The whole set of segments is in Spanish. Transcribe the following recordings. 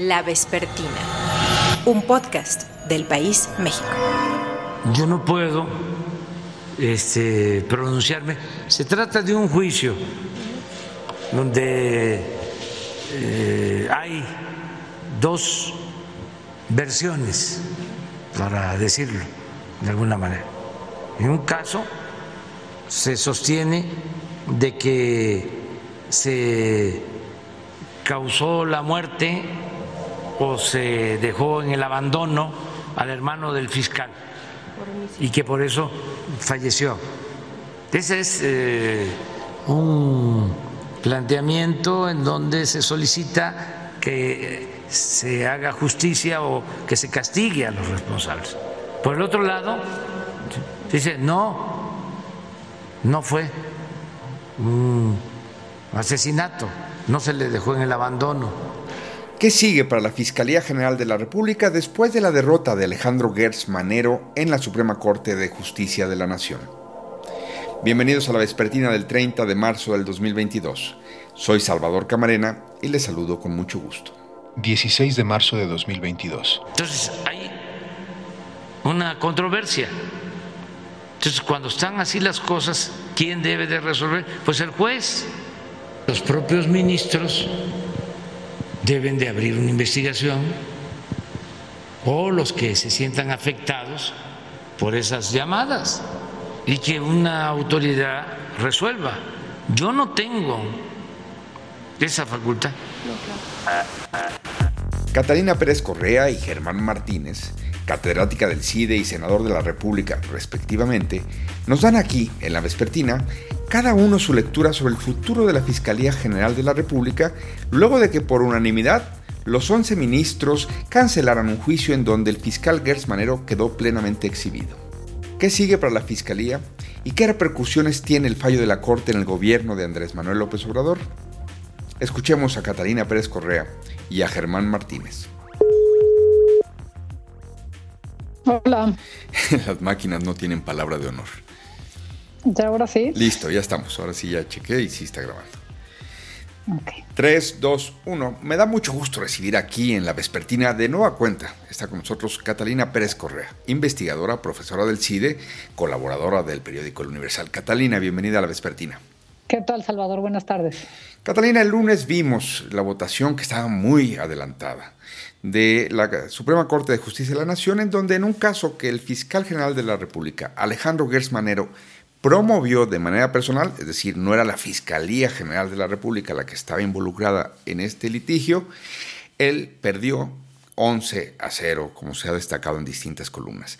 La Vespertina, un podcast del País México. Yo no puedo este, pronunciarme. Se trata de un juicio donde eh, hay dos versiones, para decirlo de alguna manera. En un caso se sostiene de que se causó la muerte o se dejó en el abandono al hermano del fiscal y que por eso falleció. Ese es eh, un planteamiento en donde se solicita que se haga justicia o que se castigue a los responsables. Por el otro lado, dice, no, no fue un asesinato, no se le dejó en el abandono. ¿Qué sigue para la Fiscalía General de la República después de la derrota de Alejandro Gertz Manero en la Suprema Corte de Justicia de la Nación? Bienvenidos a la vespertina del 30 de marzo del 2022. Soy Salvador Camarena y les saludo con mucho gusto. 16 de marzo de 2022. Entonces hay una controversia. Entonces cuando están así las cosas, ¿quién debe de resolver? Pues el juez. Los propios ministros deben de abrir una investigación o los que se sientan afectados por esas llamadas y que una autoridad resuelva. Yo no tengo esa facultad. Catalina Pérez Correa y Germán Martínez, catedrática del CIDE y senador de la República respectivamente, nos dan aquí, en la vespertina, cada uno su lectura sobre el futuro de la Fiscalía General de la República, luego de que por unanimidad los 11 ministros cancelaran un juicio en donde el fiscal Gers Manero quedó plenamente exhibido. ¿Qué sigue para la Fiscalía y qué repercusiones tiene el fallo de la Corte en el gobierno de Andrés Manuel López Obrador? Escuchemos a Catalina Pérez Correa y a Germán Martínez. Hola. Las máquinas no tienen palabra de honor. ¿Ya ahora sí? Listo, ya estamos. Ahora sí ya chequé y sí está grabando. Okay. 3, 2, 1. Me da mucho gusto recibir aquí en la Vespertina de nueva cuenta. Está con nosotros Catalina Pérez Correa, investigadora, profesora del CIDE, colaboradora del periódico El Universal. Catalina, bienvenida a la Vespertina. ¿Qué tal, Salvador? Buenas tardes. Catalina, el lunes vimos la votación que estaba muy adelantada de la Suprema Corte de Justicia de la Nación, en donde en un caso que el fiscal general de la República, Alejandro Gersmanero, promovió de manera personal, es decir, no era la Fiscalía General de la República la que estaba involucrada en este litigio, él perdió 11 a 0, como se ha destacado en distintas columnas.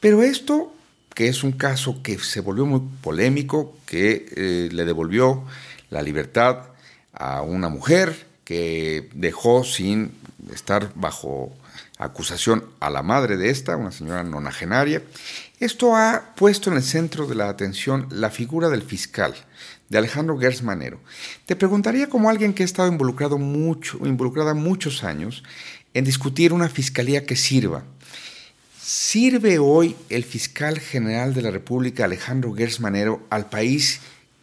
Pero esto, que es un caso que se volvió muy polémico, que eh, le devolvió la libertad a una mujer, que dejó sin estar bajo acusación a la madre de esta, una señora nonagenaria. Esto ha puesto en el centro de la atención la figura del fiscal, de Alejandro Gersmanero. Te preguntaría como alguien que ha estado involucrado mucho, involucrada muchos años en discutir una fiscalía que sirva. ¿Sirve hoy el fiscal general de la República, Alejandro Gersmanero, al país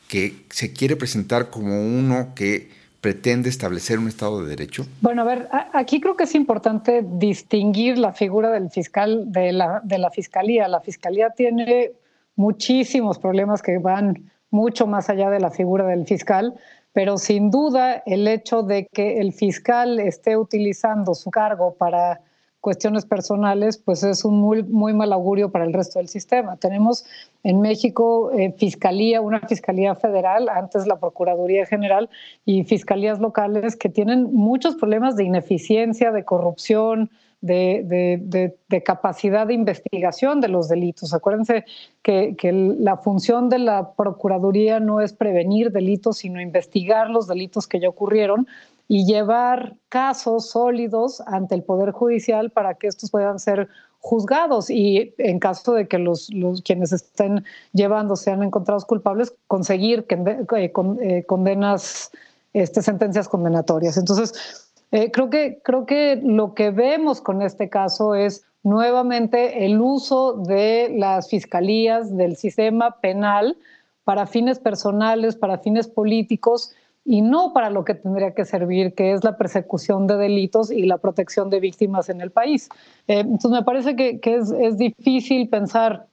que se quiere presentar como uno que pretende establecer un Estado de Derecho? Bueno, a ver, aquí creo que es importante distinguir la figura del fiscal de la, de la Fiscalía. La Fiscalía tiene muchísimos problemas que van mucho más allá de la figura del fiscal, pero sin duda el hecho de que el fiscal esté utilizando su cargo para cuestiones personales, pues es un muy, mal augurio para el resto del sistema. Tenemos en México eh, fiscalía, una fiscalía federal, antes la Procuraduría General y fiscalías locales que tienen muchos problemas de ineficiencia, de corrupción, de, capacidad de investigación de los delitos. Acuérdense que, la función de la Procuraduría no es prevenir delitos, sino investigar los delitos que ya ocurrieron y llevar casos sólidos ante el Poder Judicial para que estos puedan ser juzgados y en caso de que los, quienes estén llevando sean encontrados culpables, conseguir eh, eh, condenas, este, sentencias condenatorias. Entonces, eh, creo, que, creo que lo que vemos con este caso es nuevamente el uso de las fiscalías del sistema penal para fines personales, para fines políticos, y no para lo que tendría que servir, que es la persecución de delitos y la protección de víctimas en el país. Eh, entonces me parece que, es, es difícil pensar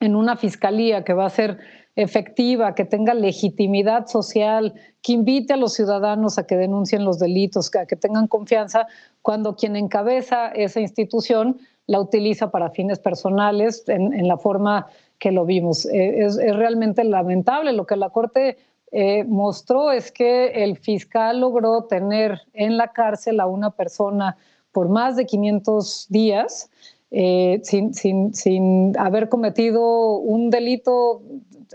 en una fiscalía que va a ser efectiva, que tenga legitimidad social, que invite a los ciudadanos a que denuncien los delitos, a que tengan confianza, cuando quien encabeza esa institución la utiliza para fines personales en, la forma que lo vimos. Eh, es, realmente lamentable. Lo que la Corte eh, mostró es que el fiscal logró tener en la cárcel a una persona por más de 500 días eh, sin, sin, sin, haber cometido un delito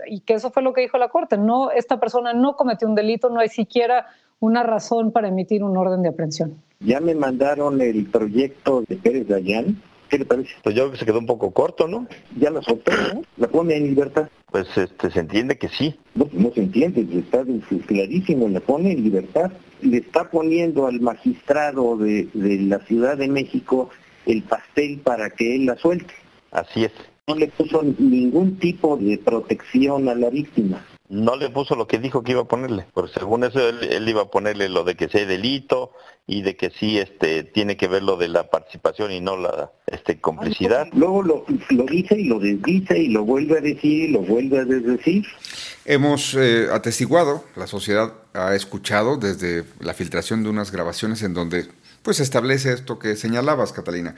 y que eso fue lo que dijo la Corte. No, esta persona no cometió un delito, no hay siquiera una razón para emitir un orden de aprehensión. Ya me mandaron el proyecto de Pérez Dayán. ¿Qué le parece? Pues yo creo que se quedó un poco corto, ¿no? Ya la soltó, ¿no? ¿La pone en libertad? Pues este, se entiende que sí. No, no se entiende, está clarísimo, la pone en libertad. Le está poniendo al magistrado de, de la Ciudad de México el pastel para que él la suelte. Así es no le puso ningún tipo de protección a la víctima. No le puso lo que dijo que iba a ponerle, porque según eso él, iba a ponerle lo de que sea delito y de que sí este tiene que ver lo de la participación y no la este complicidad. Luego lo, dice y lo desdice y lo vuelve a decir y lo vuelve a desdecir. Hemos eh, atestiguado, la sociedad ha escuchado desde la filtración de unas grabaciones en donde pues establece esto que señalabas, Catalina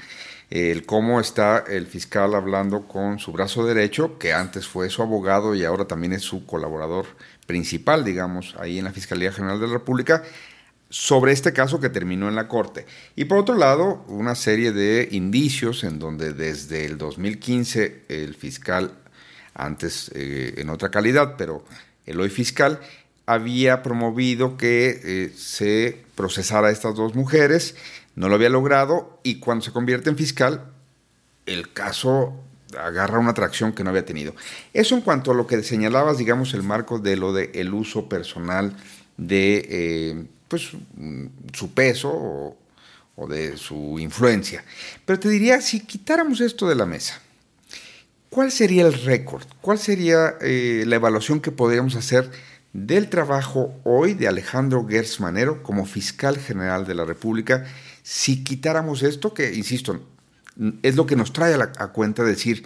el cómo está el fiscal hablando con su brazo derecho, que antes fue su abogado y ahora también es su colaborador principal, digamos, ahí en la Fiscalía General de la República, sobre este caso que terminó en la Corte. Y por otro lado, una serie de indicios en donde desde el 2015 el fiscal, antes eh, en otra calidad, pero el hoy fiscal, había promovido que eh, se procesara a estas dos mujeres no lo había logrado y cuando se convierte en fiscal, el caso agarra una atracción que no había tenido. Eso en cuanto a lo que señalabas, digamos, el marco de lo de el uso personal de eh, pues, su peso o, de su influencia. Pero te diría, si quitáramos esto de la mesa, ¿cuál sería el récord? ¿Cuál sería eh, la evaluación que podríamos hacer del trabajo hoy de Alejandro Gersmanero como fiscal general de la República si quitáramos esto, que insisto, es lo que nos trae a, la, cuenta decir,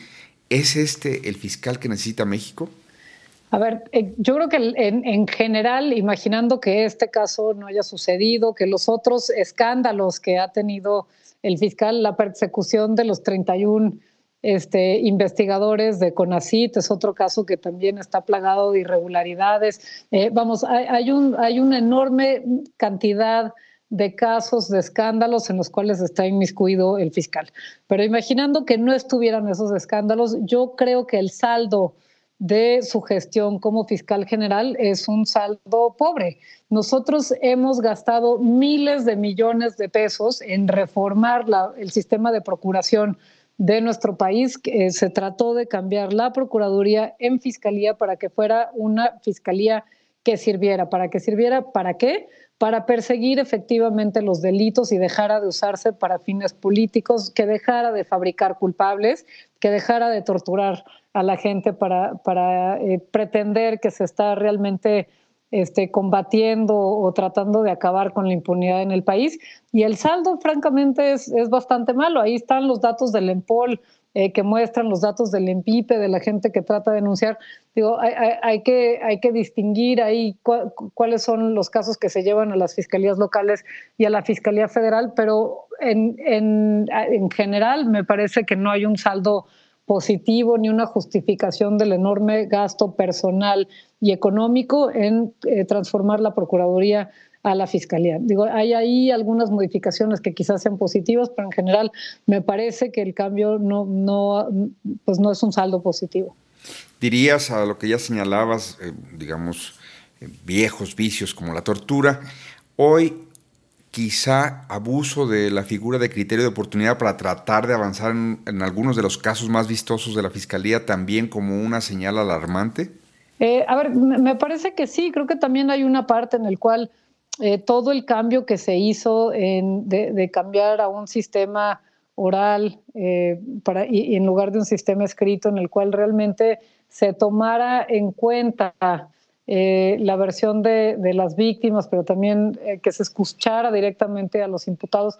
¿es este el fiscal que necesita México? A ver, eh, yo creo que en, general, imaginando que este caso no haya sucedido, que los otros escándalos que ha tenido el fiscal, la persecución de los 31 este, investigadores de CONACIT, es otro caso que también está plagado de irregularidades. Eh, vamos, hay, un, hay una enorme cantidad casos, de escándalos en los cuales está inmiscuido el fiscal. Pero imaginando que no estuvieran esos escándalos, yo creo que el saldo de su gestión como fiscal general es un saldo pobre. Nosotros hemos gastado miles de millones de pesos en reformar el sistema de procuración de nuestro país. se trató de cambiar la Procuraduría en Fiscalía para que fuera una fiscalía que sirviera. ¿Para que sirviera? ¿Para qué? Para perseguir efectivamente los delitos y dejara de usarse para fines políticos, que dejara de fabricar culpables, que dejara de torturar a la gente para, para eh, pretender que se está realmente este, combatiendo o tratando de acabar con la impunidad en el país. Y el saldo, francamente, es, es bastante malo. Ahí están los datos del EMPOL eh, que muestran los datos del EMPIPE, de la gente que trata de denunciar. Digo, hay, que, hay que distinguir ahí cuáles son los casos que se llevan a las fiscalías locales y a la Fiscalía Federal, pero en, en, en general me parece que no hay un saldo positivo ni una justificación del enorme gasto personal y económico en eh, transformar la Procuraduría a la Fiscalía. Digo, hay ahí algunas modificaciones que quizás sean positivas, pero en general me parece que el cambio no, no, pues no es un saldo positivo. Dirías a lo que ya señalabas, eh, digamos, eh, viejos vicios como la tortura, hoy quizá abuso de la figura de criterio de oportunidad para tratar de avanzar en, en algunos de los casos más vistosos de la Fiscalía también como una señal alarmante? Eh, a ver, me parece que sí, creo que también hay una parte en la cual eh, todo el cambio que se hizo en, de, cambiar a un sistema oral eh, para, y, en lugar de un sistema escrito en el cual realmente se tomara en cuenta eh, la versión de, las víctimas, pero también eh, que se escuchara directamente a los imputados.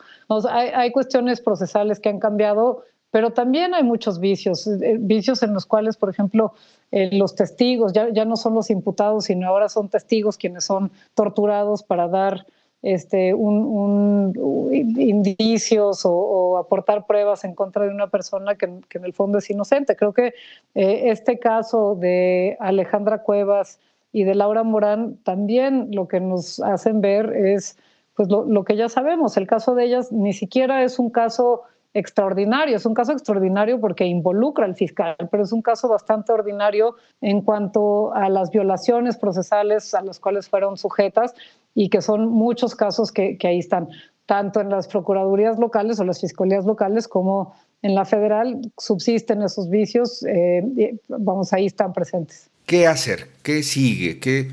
hay, cuestiones procesales que han cambiado, pero también hay muchos vicios, eh, vicios en los cuales, por ejemplo, los testigos ya, ya no son los imputados, sino ahora son testigos quienes son torturados para dar este, un, indicios o, aportar pruebas en contra de una persona que, en el fondo es inocente. Creo que este caso de Alejandra Cuevas, y de Laura Morán también lo que nos hacen ver es pues lo, que ya sabemos. El caso de ellas ni siquiera es un caso extraordinario, es un caso extraordinario porque involucra al fiscal, pero es un caso bastante ordinario en cuanto a las violaciones procesales a las cuales fueron sujetas y que son muchos casos que, ahí están, tanto en las procuradurías locales o las fiscalías locales como en la federal subsisten esos vicios, eh, vamos, ahí están presentes. ¿Qué hacer? ¿Qué sigue? ¿Qué,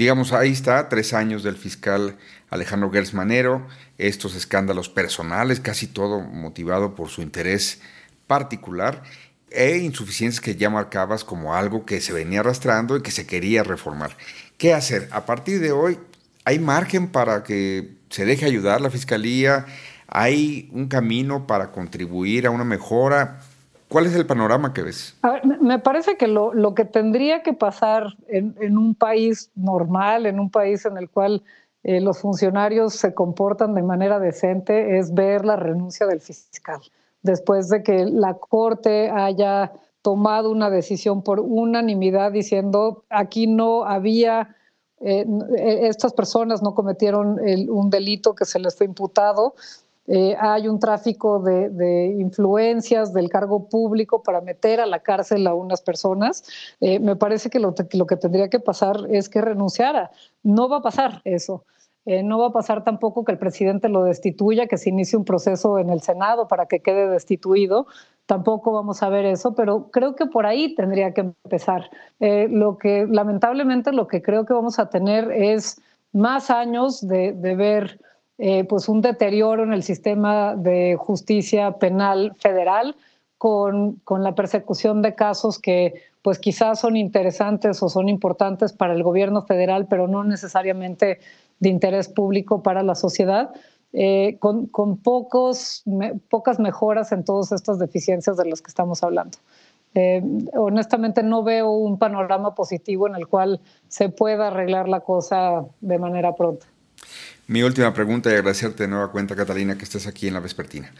digamos, ahí está, tres años del fiscal Alejandro Gersmanero, estos escándalos personales, casi todo motivado por su interés particular, e insuficiencias que ya marcabas como algo que se venía arrastrando y que se quería reformar. ¿Qué hacer? A partir de hoy, ¿hay margen para que se deje ayudar la fiscalía? ¿Hay un camino para contribuir a una mejora? ¿Cuál es el panorama que ves? me parece que lo, que tendría que pasar en, un país normal, en un país en el cual eh, los funcionarios se comportan de manera decente, es ver la renuncia del fiscal. Después de que la Corte haya tomado una decisión por unanimidad diciendo aquí no había, eh, estas personas no cometieron un delito que se les fue imputado, eh, hay un tráfico de, influencias del cargo público para meter a la cárcel a unas personas. Eh, me parece que lo, que tendría que pasar es que renunciara. No va a pasar eso. Eh, no va a pasar tampoco que el presidente lo destituya, que se inicie un proceso en el Senado para que quede destituido. Tampoco vamos a ver eso, pero creo que por ahí tendría que empezar. lo que lamentablemente lo que creo que vamos a tener es más años de, de ver eh, pues un deterioro en el sistema de justicia penal federal con, con, la persecución de casos que pues quizás son interesantes o son importantes para el gobierno federal, pero no necesariamente de interés público para la sociedad, eh, con, con pocos, pocas mejoras en todas estas deficiencias de las que estamos hablando. Eh, honestamente no veo un panorama positivo en el cual se pueda arreglar la cosa de manera pronta. Mi última pregunta y agradecerte de nueva cuenta, Catalina, que estés aquí en la vespertina.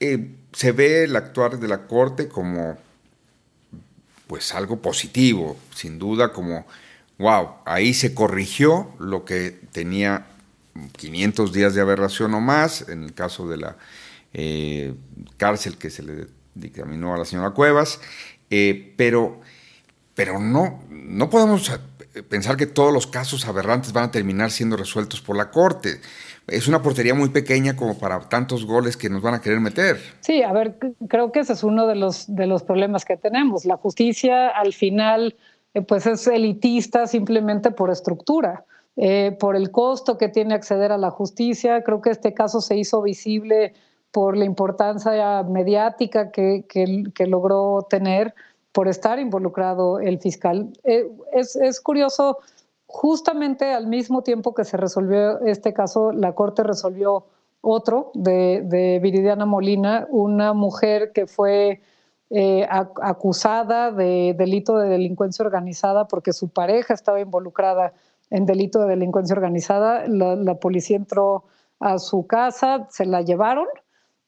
Eh, se ve el actuar de la Corte como pues algo positivo, sin duda como, wow, ahí se corrigió lo que tenía 500 días de aberración o más, en el caso de la eh, cárcel que se le dictaminó a la señora Cuevas, eh, pero, pero no, no podemos pensar que todos los casos aberrantes van a terminar siendo resueltos por la Corte. Es una portería muy pequeña como para tantos goles que nos van a querer meter. Sí, a ver, creo que ese es uno de los, de los problemas que tenemos. La justicia al final eh, pues es elitista simplemente por estructura. Eh, por el costo que tiene acceder a la justicia. Creo que este caso se hizo visible por la importancia mediática que, que logró tener por estar involucrado el fiscal. Eh, es, curioso, justamente al mismo tiempo que se resolvió este caso, la Corte resolvió otro de, Viridiana Molina, una mujer que fue eh, acusada de delito de delincuencia organizada porque su pareja estaba involucrada en delito de delincuencia organizada. la policía entró a su casa, se la llevaron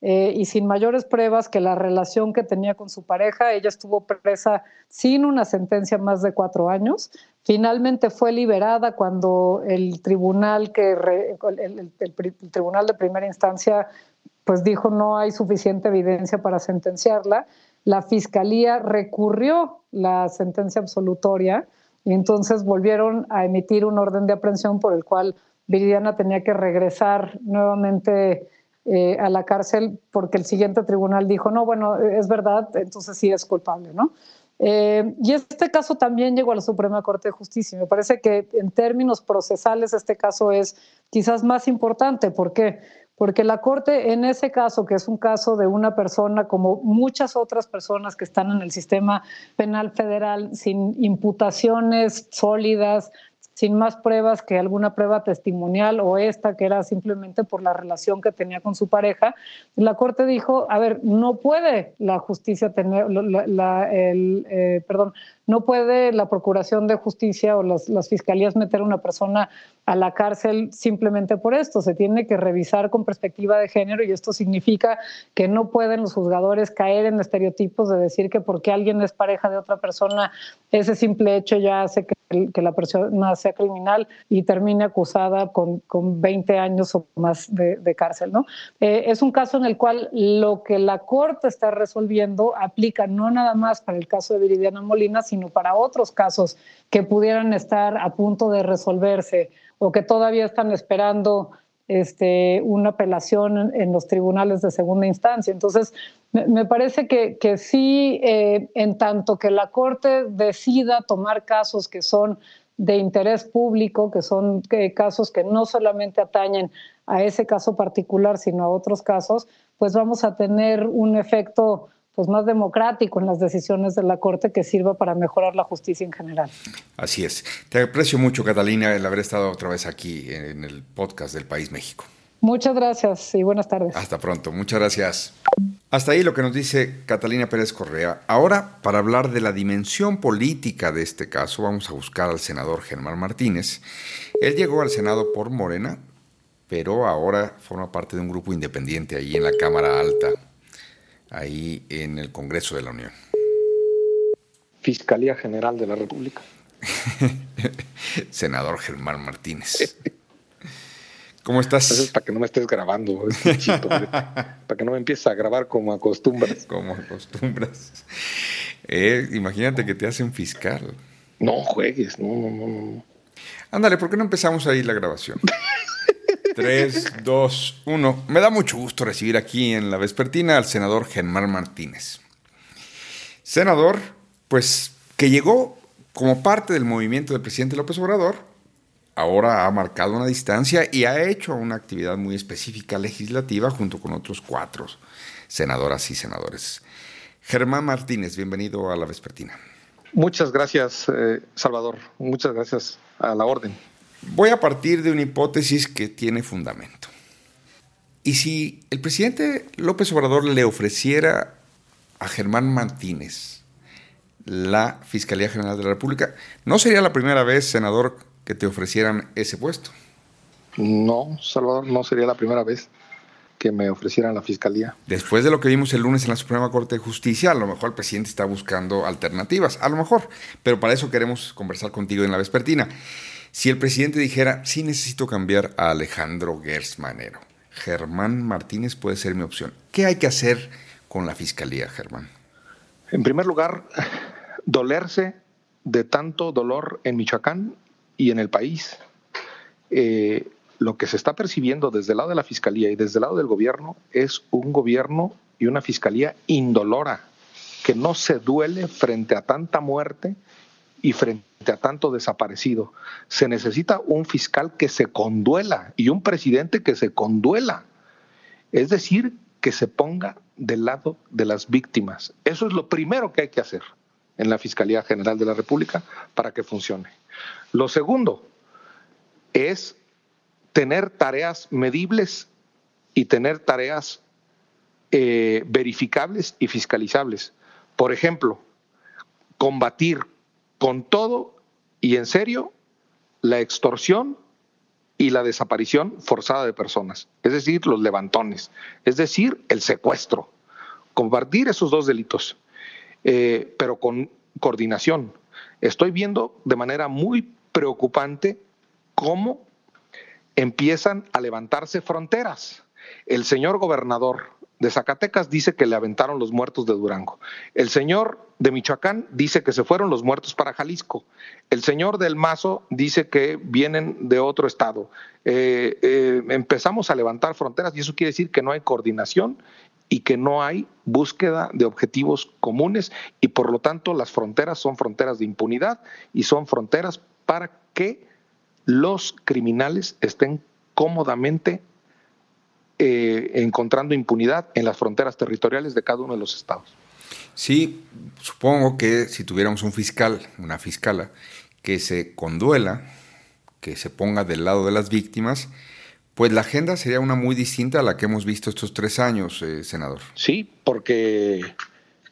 eh, y sin mayores pruebas que la relación que tenía con su pareja, ella estuvo presa sin una sentencia más de cuatro años. Finalmente fue liberada cuando el tribunal que el, tribunal de primera instancia pues dijo no hay suficiente evidencia para sentenciarla. La fiscalía recurrió la sentencia absolutoria y entonces volvieron a emitir un orden de aprehensión por el cual Viridiana tenía que regresar nuevamente eh, a la cárcel porque el siguiente tribunal dijo, no, bueno, es verdad, entonces sí es culpable, ¿no? Eh, y este caso también llegó a la Suprema Corte de Justicia. Me parece que en términos procesales este caso es quizás más importante. ¿Por qué? porque la Corte en ese caso, que es un caso de una persona como muchas otras personas que están en el sistema penal federal sin imputaciones sólidas, sin más pruebas que alguna prueba testimonial o esta que era simplemente por la relación que tenía con su pareja, la Corte dijo, a ver, no puede la justicia tener, la, el, eh, perdón, no puede la Procuración de Justicia o las, las, fiscalías meter a una persona a la cárcel simplemente por esto. Se tiene que revisar con perspectiva de género y esto significa que no pueden los juzgadores caer en estereotipos de decir que porque alguien es pareja de otra persona, ese simple hecho ya hace que, que la persona sea criminal y termine acusada con, con 20 años o más de, cárcel. ¿no? Eh, es un caso en el cual lo que la Corte está resolviendo aplica no nada más para el caso de Viridiana Molina, sino para otros casos que pudieran estar a punto de resolverse o que todavía están esperando este, una apelación en, los tribunales de segunda instancia. Entonces, me, parece que, que sí, eh, en tanto que la Corte decida tomar casos que son de interés público, que son casos que no solamente atañen a ese caso particular, sino a otros casos, pues vamos a tener un efecto pues más democrático en las decisiones de la Corte que sirva para mejorar la justicia en general. Así es. Te aprecio mucho, Catalina, el haber estado otra vez aquí en el podcast del País México. Muchas gracias y buenas tardes. Hasta pronto, muchas gracias. Hasta ahí lo que nos dice Catalina Pérez Correa. Ahora, para hablar de la dimensión política de este caso, vamos a buscar al senador Germán Martínez. Él llegó al Senado por Morena, pero ahora forma parte de un grupo independiente ahí en la Cámara Alta ahí en el Congreso de la Unión? Fiscalía General de la República. Senador Germán Martínez. ¿Cómo estás? es para que no me estés grabando, para que no me empieces a grabar como acostumbras. Como acostumbras. Eh, imagínate que te hacen fiscal. No juegues, no, no, no, no. Ándale, ¿por qué no empezamos ahí la grabación? 3, 2, 1. Me da mucho gusto recibir aquí en la vespertina al senador Germán Martínez. Senador, pues que llegó como parte del movimiento del presidente López Obrador, ahora ha marcado una distancia y ha hecho una actividad muy específica legislativa junto con otros cuatro senadoras y senadores. Germán Martínez, bienvenido a la vespertina. Muchas gracias, eh, Salvador. Muchas gracias a la orden. Voy a partir de una hipótesis que tiene fundamento. Y si el presidente López Obrador le ofreciera a Germán Martínez la Fiscalía General de la República, no sería la primera vez, senador, que te ofrecieran ese puesto. No, Salvador, no sería la primera vez que me ofrecieran la fiscalía. Después de lo que vimos el lunes en la Suprema Corte de Justicia, a lo mejor el presidente está buscando alternativas, a lo mejor, pero para eso queremos conversar contigo en la vespertina. Si el presidente dijera, sí necesito cambiar a Alejandro Gersmanero, Germán Martínez puede ser mi opción. ¿Qué hay que hacer con la fiscalía, Germán? En primer lugar, dolerse de tanto dolor en Michoacán y en el país. Eh, lo que se está percibiendo desde el lado de la fiscalía y desde el lado del gobierno es un gobierno y una fiscalía indolora, que no se duele frente a tanta muerte y frente a tanto desaparecido. Se necesita un fiscal que se conduela y un presidente que se conduela. Es decir, que se ponga del lado de las víctimas. Eso es lo primero que hay que hacer en la Fiscalía General de la República para que funcione. Lo segundo es tener tareas medibles y tener tareas eh, verificables y fiscalizables. Por ejemplo, combatir con todo y en serio la extorsión y la desaparición forzada de personas, es decir, los levantones, es decir, el secuestro. Combatir esos dos delitos, eh, pero con coordinación. Estoy viendo de manera muy preocupante cómo empiezan a levantarse fronteras. El señor gobernador de Zacatecas dice que le aventaron los muertos de Durango. El señor de Michoacán dice que se fueron los muertos para Jalisco. El señor del Mazo dice que vienen de otro estado. Eh, eh, empezamos a levantar fronteras y eso quiere decir que no hay coordinación y que no hay búsqueda de objetivos comunes y por lo tanto las fronteras son fronteras de impunidad y son fronteras para que los criminales estén cómodamente eh, encontrando impunidad en las fronteras territoriales de cada uno de los estados. Sí, supongo que si tuviéramos un fiscal, una fiscala, que se conduela, que se ponga del lado de las víctimas, pues la agenda sería una muy distinta a la que hemos visto estos tres años, eh, senador. Sí, porque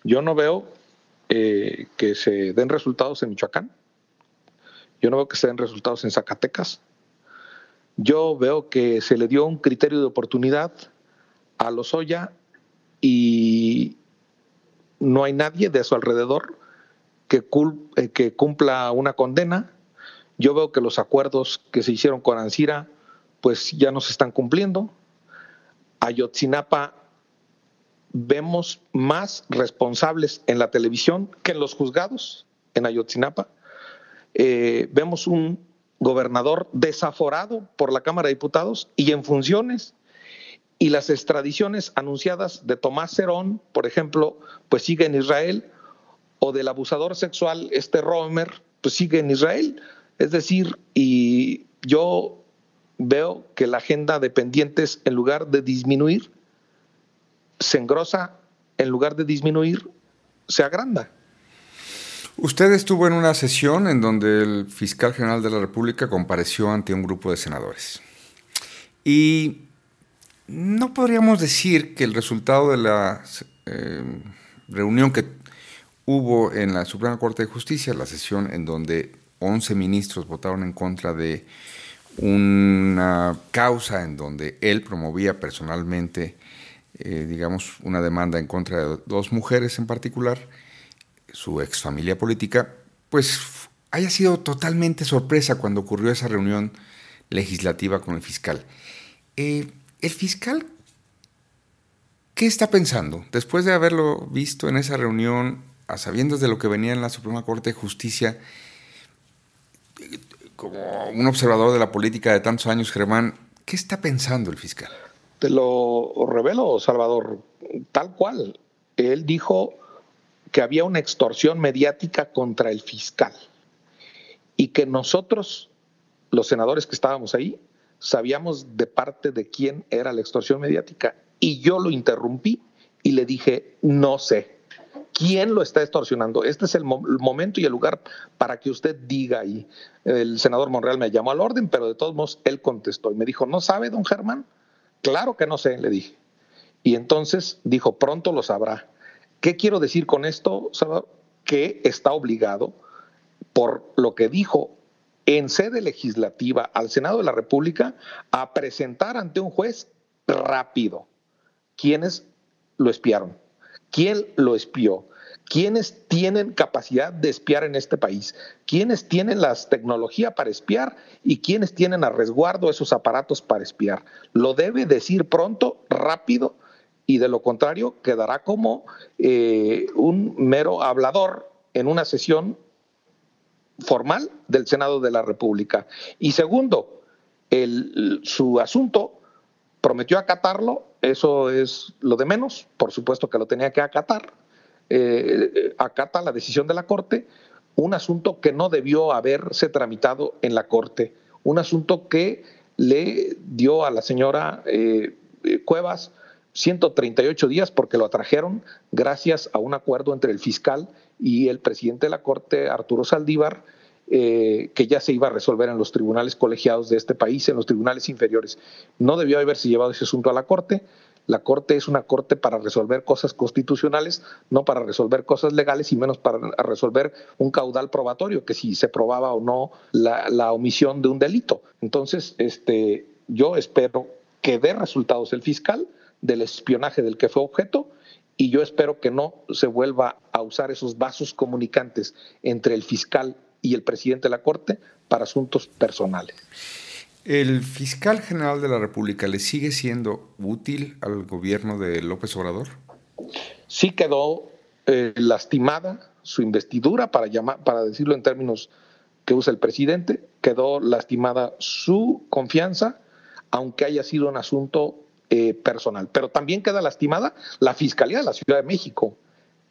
yo no veo eh, que se den resultados en Michoacán, yo no veo que se den resultados en Zacatecas, yo veo que se le dio un criterio de oportunidad a Lozoya y no hay nadie de su alrededor que, eh, cumpla una condena. Yo veo que los acuerdos que se hicieron con Ancira pues ya no se están cumpliendo. Ayotzinapa vemos más responsables en la televisión que en los juzgados en Ayotzinapa. Eh, vemos un gobernador desaforado por la Cámara de Diputados y en funciones. Y las extradiciones anunciadas de Tomás Cerón, por ejemplo, pues sigue en Israel, o del abusador sexual, este Romer, pues sigue en Israel. Es decir, y yo veo que la agenda de pendientes, en lugar de disminuir, se engrosa, en lugar de disminuir, se agranda. Usted estuvo en una sesión en donde el fiscal general de la República compareció ante un grupo de senadores. Y no podríamos decir que el resultado de la eh, reunión que hubo en la Suprema Corte de Justicia, la sesión en donde 11 ministros votaron en contra de una causa en donde él promovía personalmente, eh, digamos, una demanda en contra de dos mujeres en particular, su ex familia política, pues haya sido totalmente sorpresa cuando ocurrió esa reunión legislativa con el fiscal. Eh, el fiscal, ¿qué está pensando? Después de haberlo visto en esa reunión, a sabiendas de lo que venía en la Suprema Corte de Justicia, como un observador de la política de tantos años, Germán, ¿qué está pensando el fiscal? Te lo revelo, Salvador, tal cual. Él dijo que había una extorsión mediática contra el fiscal y que nosotros, los senadores que estábamos ahí, sabíamos de parte de quién era la extorsión mediática. Y yo lo interrumpí y le dije, no sé. ¿Quién lo está extorsionando? Este es el, momento y el lugar para que usted diga ahí. El senador Monreal me llamó al orden, pero de todos modos él contestó y me dijo, ¿no sabe, don Germán? Claro que no sé, le dije. Y entonces dijo, pronto lo sabrá. ¿Qué quiero decir con esto, Salvador? Que está obligado, por lo que dijo en sede legislativa al Senado de la República, a presentar ante un juez rápido quienes lo espiaron ¿Quién lo espió? ¿Quiénes tienen capacidad de espiar en este país? ¿Quiénes tienen la tecnología para espiar y quiénes tienen a resguardo esos aparatos para espiar? Lo debe decir pronto, rápido, y de lo contrario quedará como eh, un mero hablador en una sesión formal del Senado de la República. Y segundo, su asunto prometió acatarlo, eso es lo de menos, por supuesto que lo tenía que acatar, eh, acata la decisión de la Corte, un asunto que no debió haberse tramitado en la Corte, un asunto que le dio a la señora eh, Cuevas 138 días porque lo atrajeron gracias a un acuerdo entre el fiscal y el presidente de la Corte, Arturo Saldívar, eh, que ya se iba a resolver en los tribunales colegiados de este país, en los tribunales inferiores. No debió haberse llevado ese asunto a la Corte. La Corte es una Corte para resolver cosas constitucionales, no para resolver cosas legales y menos para resolver un caudal probatorio, que si se probaba o no la, la omisión de un delito. Entonces, este, yo espero que dé resultados el fiscal del espionaje del que fue objeto y yo espero que no se vuelva a usar esos vasos comunicantes entre el fiscal y el presidente de la Corte para asuntos personales. ¿El fiscal general de la República le sigue siendo útil al gobierno de López Obrador? Sí quedó eh, lastimada su investidura, para, llamar, para decirlo en términos que usa el presidente, quedó lastimada su confianza, aunque haya sido un asunto eh, personal. Pero también queda lastimada la Fiscalía de la Ciudad de México,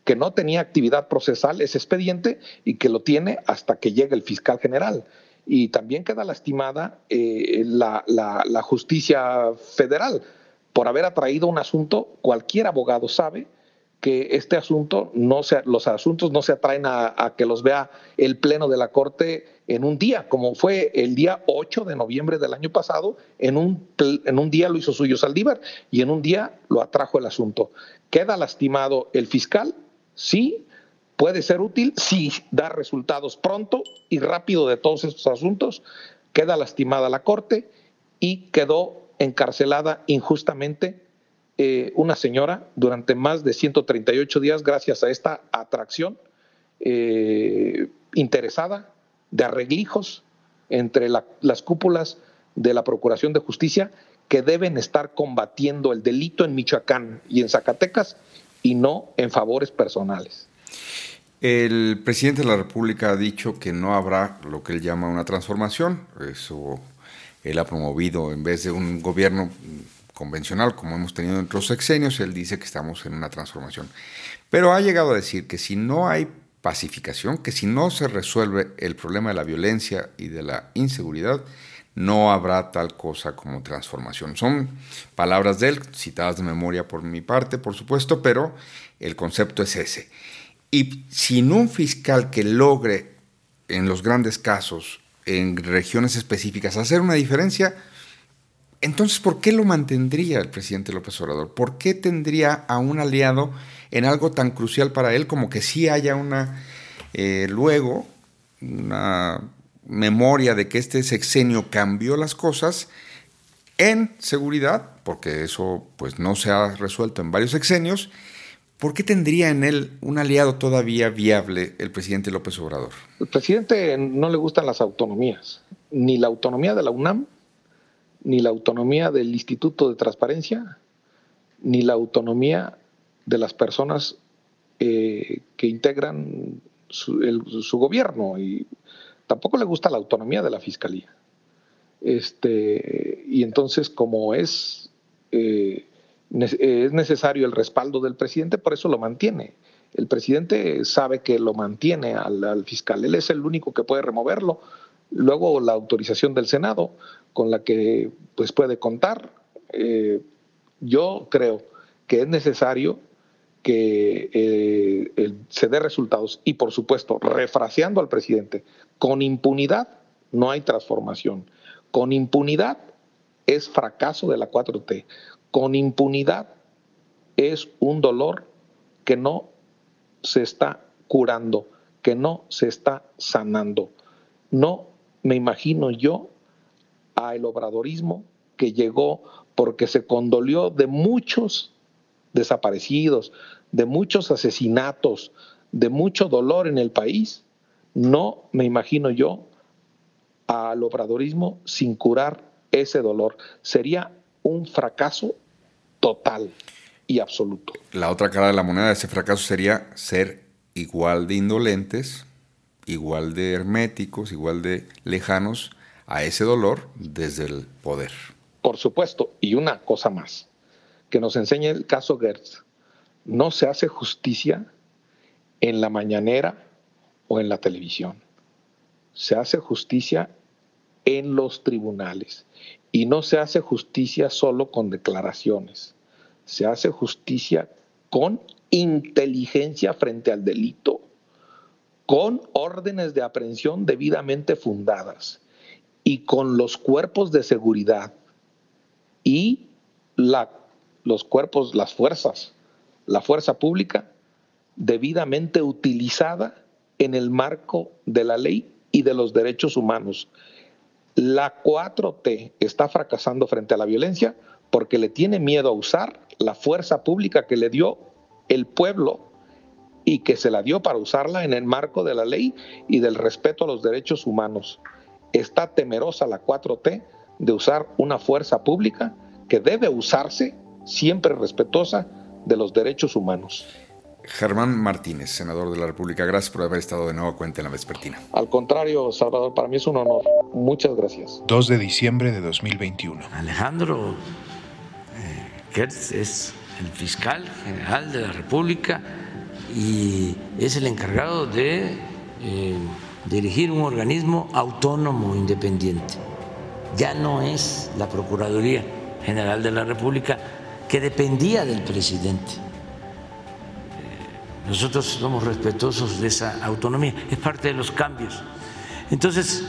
que no tenía actividad procesal ese expediente y que lo tiene hasta que llegue el fiscal general. Y también queda lastimada eh, la, justicia federal, por haber atraído un asunto, cualquier abogado sabe que este asunto no se, los asuntos no se atraen a, que los vea el pleno de la corte en un día, como fue el día 8 de noviembre del año pasado, en un, en un día lo hizo suyo Saldívar y en un día lo atrajo el asunto. ¿Queda lastimado el fiscal? Sí, puede ser útil, sí, da resultados pronto y rápido de todos estos asuntos. Queda lastimada la corte y quedó encarcelada injustamente eh, una señora durante más de 138 días gracias a esta atracción eh, interesada de arreglijos entre las cúpulas de la Procuración de Justicia que deben estar combatiendo el delito en Michoacán y en Zacatecas y no en favores personales. El presidente de la República ha dicho que no habrá lo que él llama una transformación. Eso él ha promovido en vez de un gobierno convencional como hemos tenido en otros sexenios, él dice que estamos en una transformación. Pero ha llegado a decir que si no hay pacificación, que si no se resuelve el problema de la violencia y de la inseguridad, no habrá tal cosa como transformación. Son palabras de él, citadas de memoria por mi parte, por supuesto, pero el concepto es ese. Y sin un fiscal que logre en los grandes casos en regiones específicas hacer una diferencia, entonces, ¿por qué lo mantendría el presidente López Obrador? ¿Por qué tendría a un aliado en algo tan crucial para él como que sí haya una, eh, luego, una memoria de que este sexenio cambió las cosas en seguridad, porque eso pues no se ha resuelto en varios sexenios, ¿por qué tendría en él un aliado todavía viable el presidente López Obrador? El presidente no le gustan las autonomías, ni la autonomía de la UNAM, ni la autonomía del Instituto de Transparencia, ni la autonomía de las personas eh, que integran su, gobierno y tampoco le gusta la autonomía de la fiscalía. Este, y entonces, como es eh, es necesario el respaldo del presidente, por eso lo mantiene. El presidente sabe que lo mantiene al, fiscal, él es el único que puede removerlo. Luego la autorización del Senado, con la que pues, puede contar. Eh, yo creo que es necesario que eh, se dé resultados y, por supuesto, refraseando al presidente, con impunidad no hay transformación. Con impunidad es fracaso de la 4T con impunidad es un dolor que no se está curando, que no se está sanando. No me imagino yo a el obradorismo que llegó porque se condolió de muchos desaparecidos, de muchos asesinatos, de mucho dolor en el país. No me imagino yo al obradorismo sin curar ese dolor. Sería un fracaso total y absoluto. La otra cara de la moneda de ese fracaso sería ser igual de indolentes, igual de herméticos, igual de lejanos a ese dolor desde el poder. Por supuesto, y una cosa más, que nos enseña el caso Gertz, no se hace justicia en la mañanera o en la televisión, se hace justicia en los tribunales. Y no se hace justicia solo con declaraciones, se hace justicia con inteligencia frente al delito, con órdenes de aprehensión debidamente fundadas y con los cuerpos de seguridad y la, los cuerpos, las fuerzas, la fuerza pública debidamente utilizada en el marco de la ley y de los derechos humanos. La 4T está fracasando frente a la violencia porque le tiene miedo a usar la fuerza pública que le dio el pueblo y que se la dio para usarla en el marco de la ley y del respeto a los derechos humanos. Está temerosa la 4T de usar una fuerza pública que debe usarse siempre respetuosa de los derechos humanos. Germán Martínez, senador de la República, gracias por haber estado de nuevo a cuenta en la vespertina. Al contrario, Salvador, para mí es un honor. Muchas gracias. 2 de diciembre de 2021. Alejandro eh, Gertz es el fiscal general de la República y es el encargado de eh, dirigir un organismo autónomo, independiente. Ya no es la Procuraduría General de la República que dependía del presidente. Nosotros somos respetuosos de esa autonomía, es parte de los cambios. Entonces,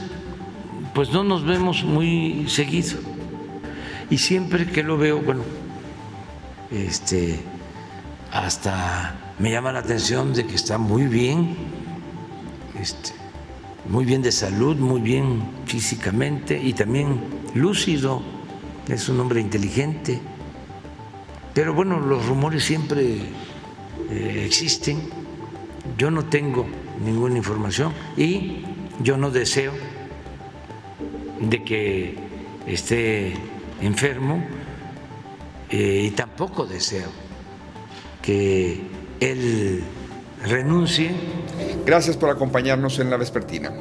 pues no nos vemos muy seguido. Y siempre que lo veo, bueno, este, hasta me llama la atención de que está muy bien, este, muy bien de salud, muy bien físicamente y también lúcido, es un hombre inteligente. Pero bueno, los rumores siempre eh, existen, yo no tengo ninguna información y yo no deseo de que esté enfermo eh, y tampoco deseo que él renuncie. Gracias por acompañarnos en la vespertina.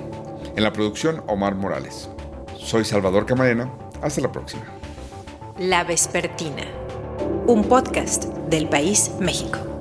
En la producción, Omar Morales. Soy Salvador Camarena. Hasta la próxima. La vespertina, un podcast del país México.